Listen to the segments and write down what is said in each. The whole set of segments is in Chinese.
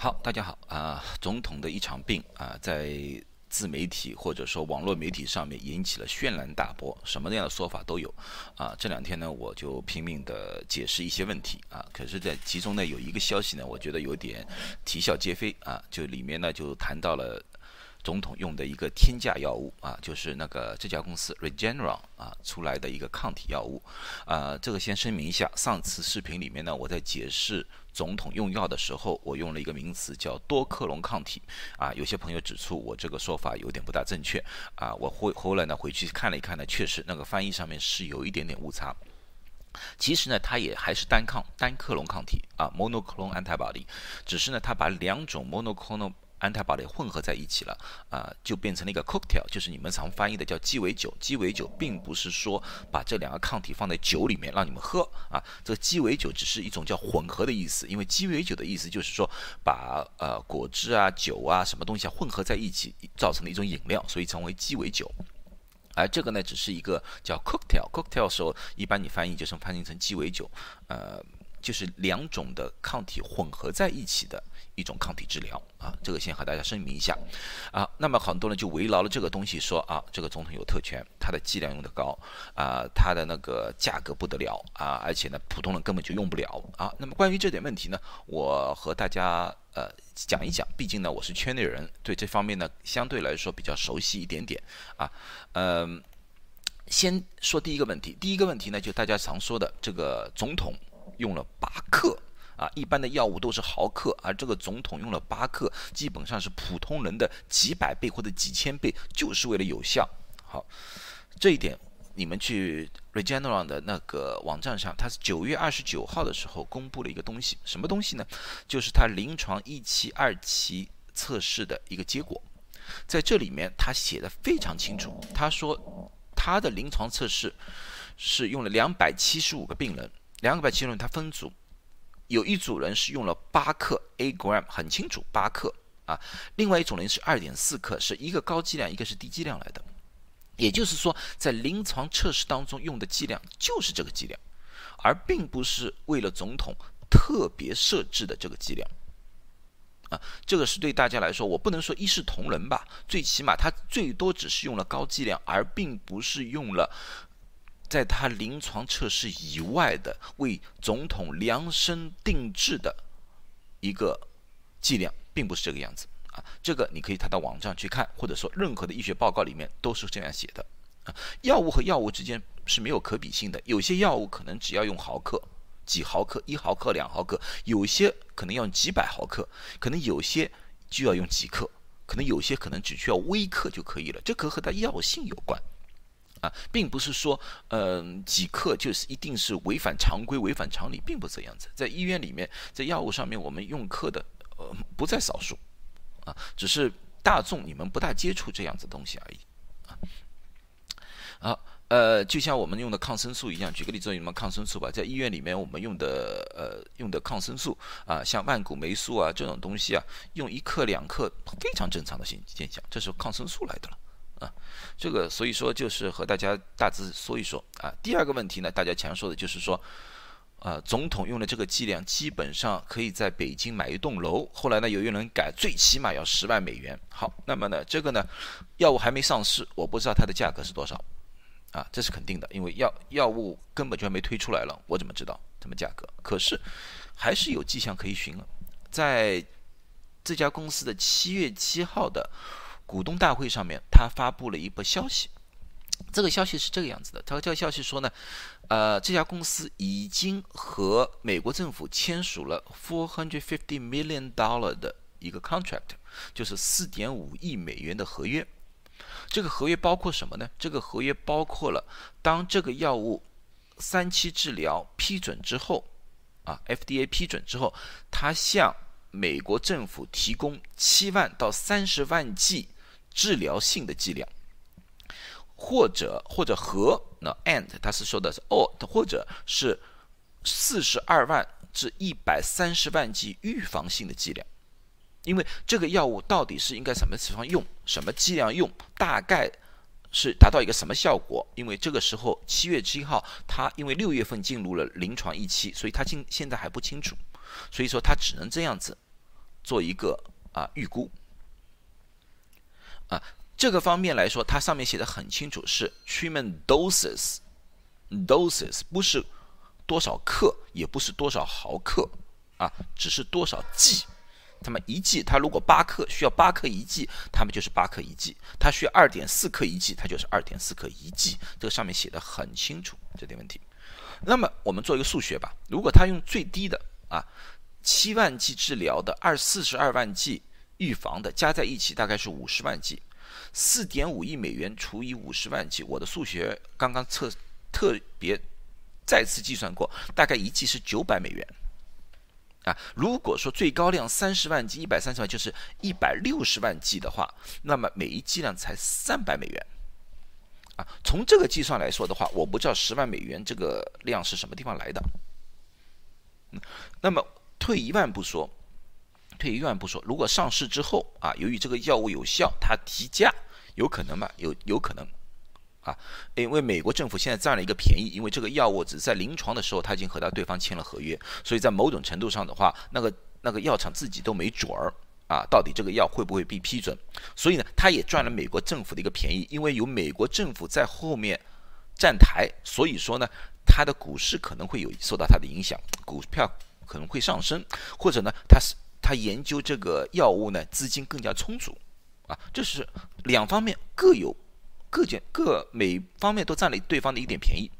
好，大家好啊！总统的一场病啊，在自媒体或者说网络媒体上面引起了轩然大波，什么样的说法都有啊。这两天呢，我就拼命的解释一些问题啊。可是，在其中呢，有一个消息呢，我觉得有点啼笑皆非啊。就里面呢，就谈到了。总统用的一个天价药物啊，就是那个这家公司 Regeneron 啊出来的一个抗体药物，啊，这个先声明一下，上次视频里面呢，我在解释总统用药的时候，我用了一个名词叫多克隆抗体，啊，有些朋友指出我这个说法有点不大正确，啊，我后后来呢回去看了一看呢，确实那个翻译上面是有一点点误差，其实呢，它也还是单抗单克隆抗体啊，monoclonal antibody，只是呢，它把两种 monoclonal 安泰宝类混合在一起了啊，就变成了一个 cocktail，就是你们常翻译的叫鸡尾酒。鸡尾酒并不是说把这两个抗体放在酒里面让你们喝啊，这个鸡尾酒只是一种叫混合的意思。因为鸡尾酒的意思就是说把呃果汁啊、酒啊什么东西啊混合在一起，造成的一种饮料，所以称为鸡尾酒。而这个呢，只是一个叫 cocktail，cocktail 时候一般你翻译就是翻译成鸡尾酒，呃。就是两种的抗体混合在一起的一种抗体治疗啊，这个先和大家声明一下啊。那么很多人就围绕了这个东西说啊，这个总统有特权，他的剂量用的高啊，他的那个价格不得了啊，而且呢普通人根本就用不了啊。那么关于这点问题呢，我和大家呃讲一讲，毕竟呢我是圈内人，对这方面呢相对来说比较熟悉一点点啊。嗯，先说第一个问题，第一个问题呢就大家常说的这个总统。用了八克啊，一般的药物都是毫克，而这个总统用了八克，基本上是普通人的几百倍或者几千倍，就是为了有效。好，这一点你们去 Regeneron 的那个网站上，它是九月二十九号的时候公布了一个东西，什么东西呢？就是它临床一期、二期测试的一个结果，在这里面他写的非常清楚，他说他的临床测试是用了两百七十五个病人。两个百七十人，他分组，有一组人是用了八克 a gram，很清楚八克啊。另外一种人是二点四克，是一个高剂量，一个是低剂量来的。也就是说，在临床测试当中用的剂量就是这个剂量，而并不是为了总统特别设置的这个剂量啊。这个是对大家来说，我不能说一视同仁吧，最起码他最多只是用了高剂量，而并不是用了。在他临床测试以外的为总统量身定制的一个剂量，并不是这个样子啊。这个你可以他到网站去看，或者说任何的医学报告里面都是这样写的啊。药物和药物之间是没有可比性的，有些药物可能只要用毫克、几毫克、一毫克、两毫克，有些可能要用几百毫克，可能有些就要用几克，可能有些可能只需要微克就可以了。这可和它药性有关。啊，并不是说，嗯，几克就是一定是违反常规、违反常理，并不这样子。在医院里面，在药物上面，我们用克的，呃，不在少数，啊，只是大众你们不大接触这样子东西而已，啊，好，呃，就像我们用的抗生素一样，举个例子，什么抗生素吧，在医院里面我们用的，呃，用的抗生素啊，像万古霉素啊这种东西啊，用一克两克非常正常的现现象，这是抗生素来的了。啊，这个所以说就是和大家大致说一说啊。第二个问题呢，大家强说的就是说，啊，总统用的这个剂量基本上可以在北京买一栋楼。后来呢，有一人改，最起码要十万美元。好，那么呢，这个呢，药物还没上市，我不知道它的价格是多少啊，这是肯定的，因为药药物根本就还没推出来了，我怎么知道什么价格？可是还是有迹象可以寻了，在这家公司的七月七号的。股东大会上面，他发布了一波消息。这个消息是这个样子的，他这个消息说呢，呃，这家公司已经和美国政府签署了 four hundred fifty million dollar 的一个 contract，就是四点五亿美元的合约。这个合约包括什么呢？这个合约包括了当这个药物三期治疗批准之后，啊，FDA 批准之后，他向美国政府提供七万到三十万剂。治疗性的剂量，或者或者和那 and 它是说的是 or 或者是四十二万至一百三十万剂预防性的剂量，因为这个药物到底是应该什么地方用，什么剂量用，大概是达到一个什么效果？因为这个时候七月七号，它因为六月份进入了临床一期，所以它现现在还不清楚，所以说它只能这样子做一个啊预估。啊，这个方面来说，它上面写的很清楚，是 treatment doses，doses 不是多少克，也不是多少毫克，啊，只是多少剂。他们一剂，它如果八克需要八克一剂，他们就是八克一剂；它需要二点四克一剂，它就是二点四克一剂。这个上面写的很清楚这点问题。那么我们做一个数学吧，如果他用最低的啊七万剂治疗的二四十二万剂预防的加在一起，大概是五十万剂，四点五亿美元除以五十万剂，我的数学刚刚测特别再次计算过，大概一剂是九百美元。啊，如果说最高量三十万剂，一百三十万就是一百六十万剂的话，那么每一剂量才三百美元。啊，从这个计算来说的话，我不知道十万美元这个量是什么地方来的。嗯，那么退一万步说，退一万步说，如果上市之后啊，由于这个药物有效，它提价有可能吗？有有可能。啊，因为美国政府现在占了一个便宜，因为这个药物只在临床的时候，他已经和他对方签了合约，所以在某种程度上的话，那个那个药厂自己都没准儿啊，到底这个药会不会被批准？所以呢，他也赚了美国政府的一个便宜，因为有美国政府在后面站台，所以说呢，它的股市可能会有受到它的影响，股票可能会上升，或者呢，他是他研究这个药物呢，资金更加充足。啊，这是两方面各有。各件各每方面都占了对方的一点便宜，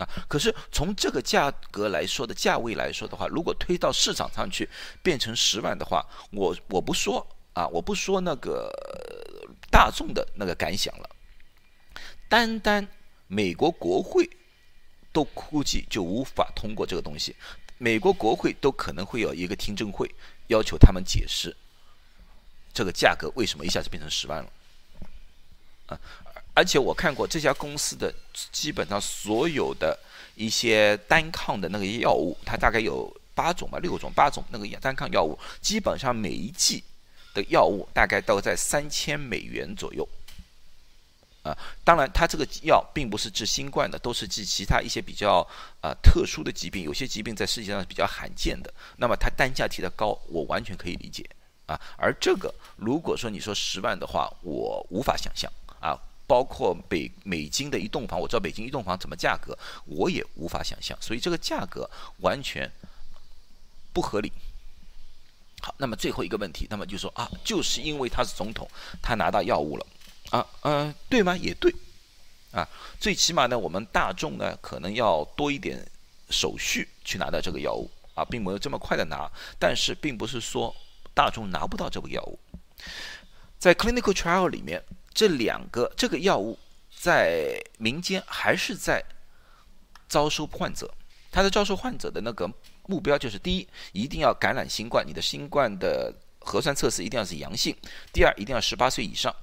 啊，可是从这个价格来说的价位来说的话，如果推到市场上去变成十万的话，我我不说啊，我不说那个大众的那个感想了，单单美国国会都估计就无法通过这个东西，美国国会都可能会有一个听证会，要求他们解释这个价格为什么一下子变成十万了。啊，而且我看过这家公司的基本上所有的一些单抗的那个药物，它大概有八种吧，六种、八种那个单抗药物，基本上每一剂的药物大概都在三千美元左右。啊，当然，它这个药并不是治新冠的，都是治其他一些比较啊特殊的疾病，有些疾病在世界上是比较罕见的。那么它单价提的高，我完全可以理解啊。而这个，如果说你说十万的话，我无法想象。啊，包括北美金的一栋房，我知道北京一栋房怎么价格，我也无法想象，所以这个价格完全不合理。好，那么最后一个问题，那么就说啊，就是因为他是总统，他拿到药物了，啊，嗯，对吗？也对，啊，最起码呢，我们大众呢可能要多一点手续去拿到这个药物，啊，并没有这么快的拿，但是并不是说大众拿不到这个药物，在 clinical trial 里面。这两个这个药物在民间还是在招收患者，他的招收患者的那个目标就是：第一，一定要感染新冠，你的新冠的核酸测试一定要是阳性；第二，一定要十八岁以上，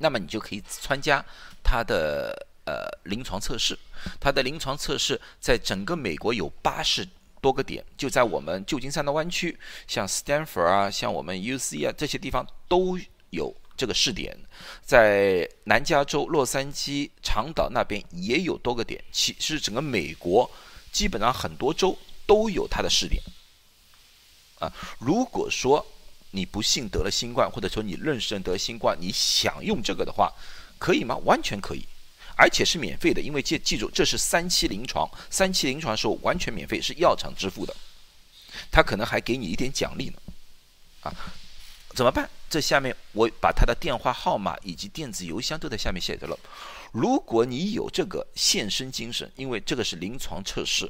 那么你就可以参加他的呃临床测试。他的临床测试在整个美国有八十多个点，就在我们旧金山的湾区，像 Stanford 啊，像我们 UC 啊这些地方都有。这个试点在南加州洛杉矶长岛那边也有多个点，其实整个美国基本上很多州都有它的试点。啊，如果说你不幸得了新冠，或者说你认识人得新冠，你想用这个的话，可以吗？完全可以，而且是免费的，因为记记住这是三期临床，三期临床的时候完全免费，是药厂支付的，他可能还给你一点奖励呢。啊。怎么办？这下面我把他的电话号码以及电子邮箱都在下面写着了。如果你有这个献身精神，因为这个是临床测试，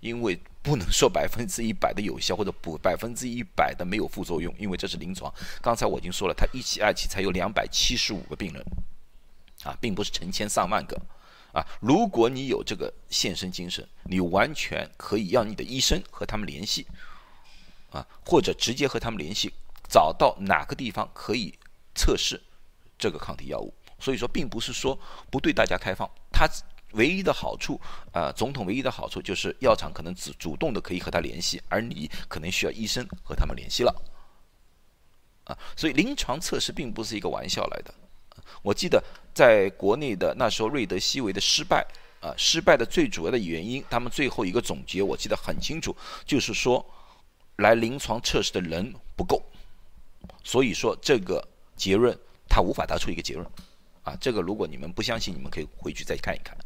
因为不能说百分之一百的有效或者不百分之一百的没有副作用，因为这是临床。刚才我已经说了，他一期二期才有两百七十五个病人，啊，并不是成千上万个，啊，如果你有这个献身精神，你完全可以让你的医生和他们联系，啊，或者直接和他们联系。找到哪个地方可以测试这个抗体药物，所以说并不是说不对大家开放，它唯一的好处，呃，总统唯一的好处就是药厂可能主主动的可以和他联系，而你可能需要医生和他们联系了，啊，所以临床测试并不是一个玩笑来的。我记得在国内的那时候瑞德西韦的失败，啊，失败的最主要的原因，他们最后一个总结我记得很清楚，就是说。来临床测试的人不够，所以说这个结论他无法得出一个结论。啊，这个如果你们不相信，你们可以回去再看一看。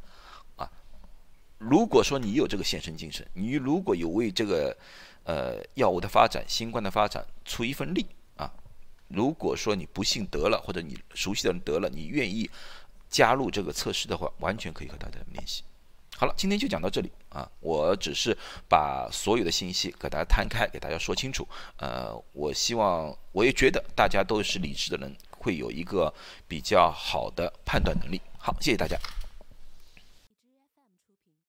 如果说你有这个献身精神，你如果有为这个呃药物的发展、新冠的发展出一份力啊，如果说你不幸得了，或者你熟悉的人得了，你愿意加入这个测试的话，完全可以和大家联系。好了，今天就讲到这里啊，我只是把所有的信息给大家摊开，给大家说清楚。呃，我希望，我也觉得大家都是理智的人。会有一个比较好的判断能力。好，谢谢大家。